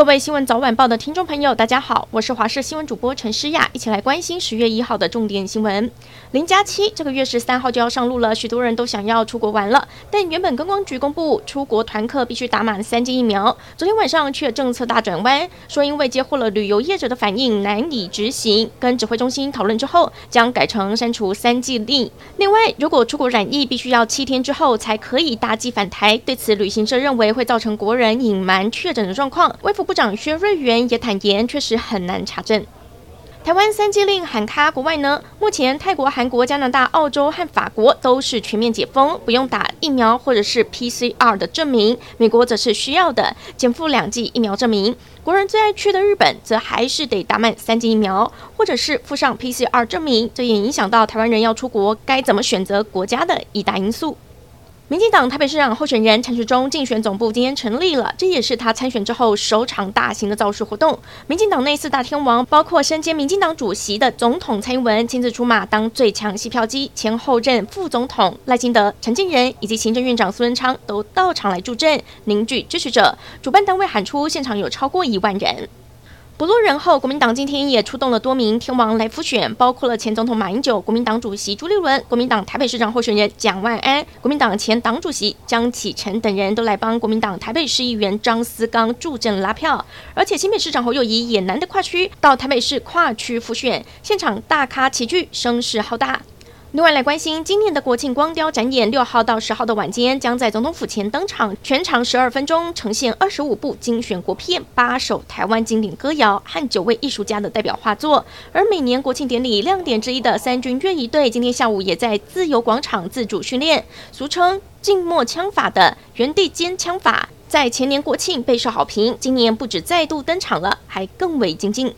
各位新闻早晚报的听众朋友，大家好，我是华视新闻主播陈诗雅，一起来关心十月一号的重点新闻。零加七这个月十三号就要上路了，许多人都想要出国玩了，但原本观光局公布出国团客必须打满三剂疫苗，昨天晚上却政策大转弯，说因为接获了旅游业者的反应难以执行，跟指挥中心讨论之后，将改成删除三剂令。另外，如果出国染疫，必须要七天之后才可以搭机返台，对此旅行社认为会造成国人隐瞒确诊的状况。部长薛瑞元也坦言，确实很难查证。台湾三剂令喊卡国外呢？目前泰国、韩国、加拿大、澳洲和法国都是全面解封，不用打疫苗或者是 PCR 的证明。美国则是需要的，减负两剂疫苗证明。国人最爱去的日本，则还是得打满三剂疫苗，或者是附上 PCR 证明。这也影响到台湾人要出国该怎么选择国家的一大因素。民进党台北市长候选人陈时中竞选总部今天成立了，这也是他参选之后首场大型的造势活动。民进党内四大天王，包括身兼民进党主席的总统蔡英文亲自出马当最强吸票机，前后任副总统赖清德、陈建仁以及行政院长苏贞昌都到场来助阵，凝聚支持者。主办单位喊出现场有超过一万人。不落人后，国民党今天也出动了多名天王来辅选，包括了前总统马英九、国民党主席朱立伦、国民党台北市长候选人蒋万安、国民党前党主席江启臣等人都来帮国民党台北市议员张思刚助阵拉票，而且新北市长侯友宜也难得跨区到台北市跨区辅选，现场大咖齐聚，声势浩大。另外来关心，今年的国庆光雕展演，六号到十号的晚间将在总统府前登场，全长十二分钟，呈现二十五部精选国片、八首台湾经典歌谣和九位艺术家的代表画作。而每年国庆典礼亮点之一的三军乐仪队，今天下午也在自由广场自主训练，俗称静默枪法的原地尖枪法，在前年国庆备受好评，今年不止再度登场了，还更为精进。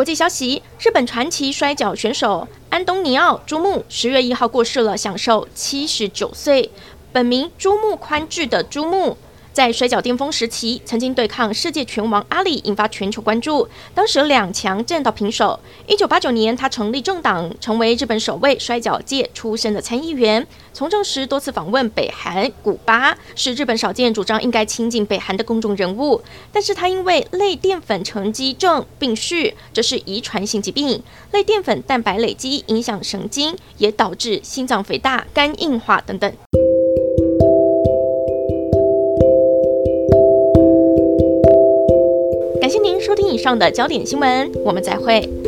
国际消息：日本传奇摔角选手安东尼奥·朱木十月一号过世了，享受七十九岁。本名朱木宽治的朱木。在摔角巅峰时期，曾经对抗世界拳王阿里，引发全球关注。当时两强战到平手。一九八九年，他成立政党，成为日本首位摔角界出身的参议员。从政时多次访问北韩、古巴，是日本少见主张应该亲近北韩的公众人物。但是他因为类淀粉沉积症病逝，这是遗传性疾病，类淀粉蛋白累积影响神经，也导致心脏肥大、肝硬化等等。谢您收听以上的焦点新闻，我们再会。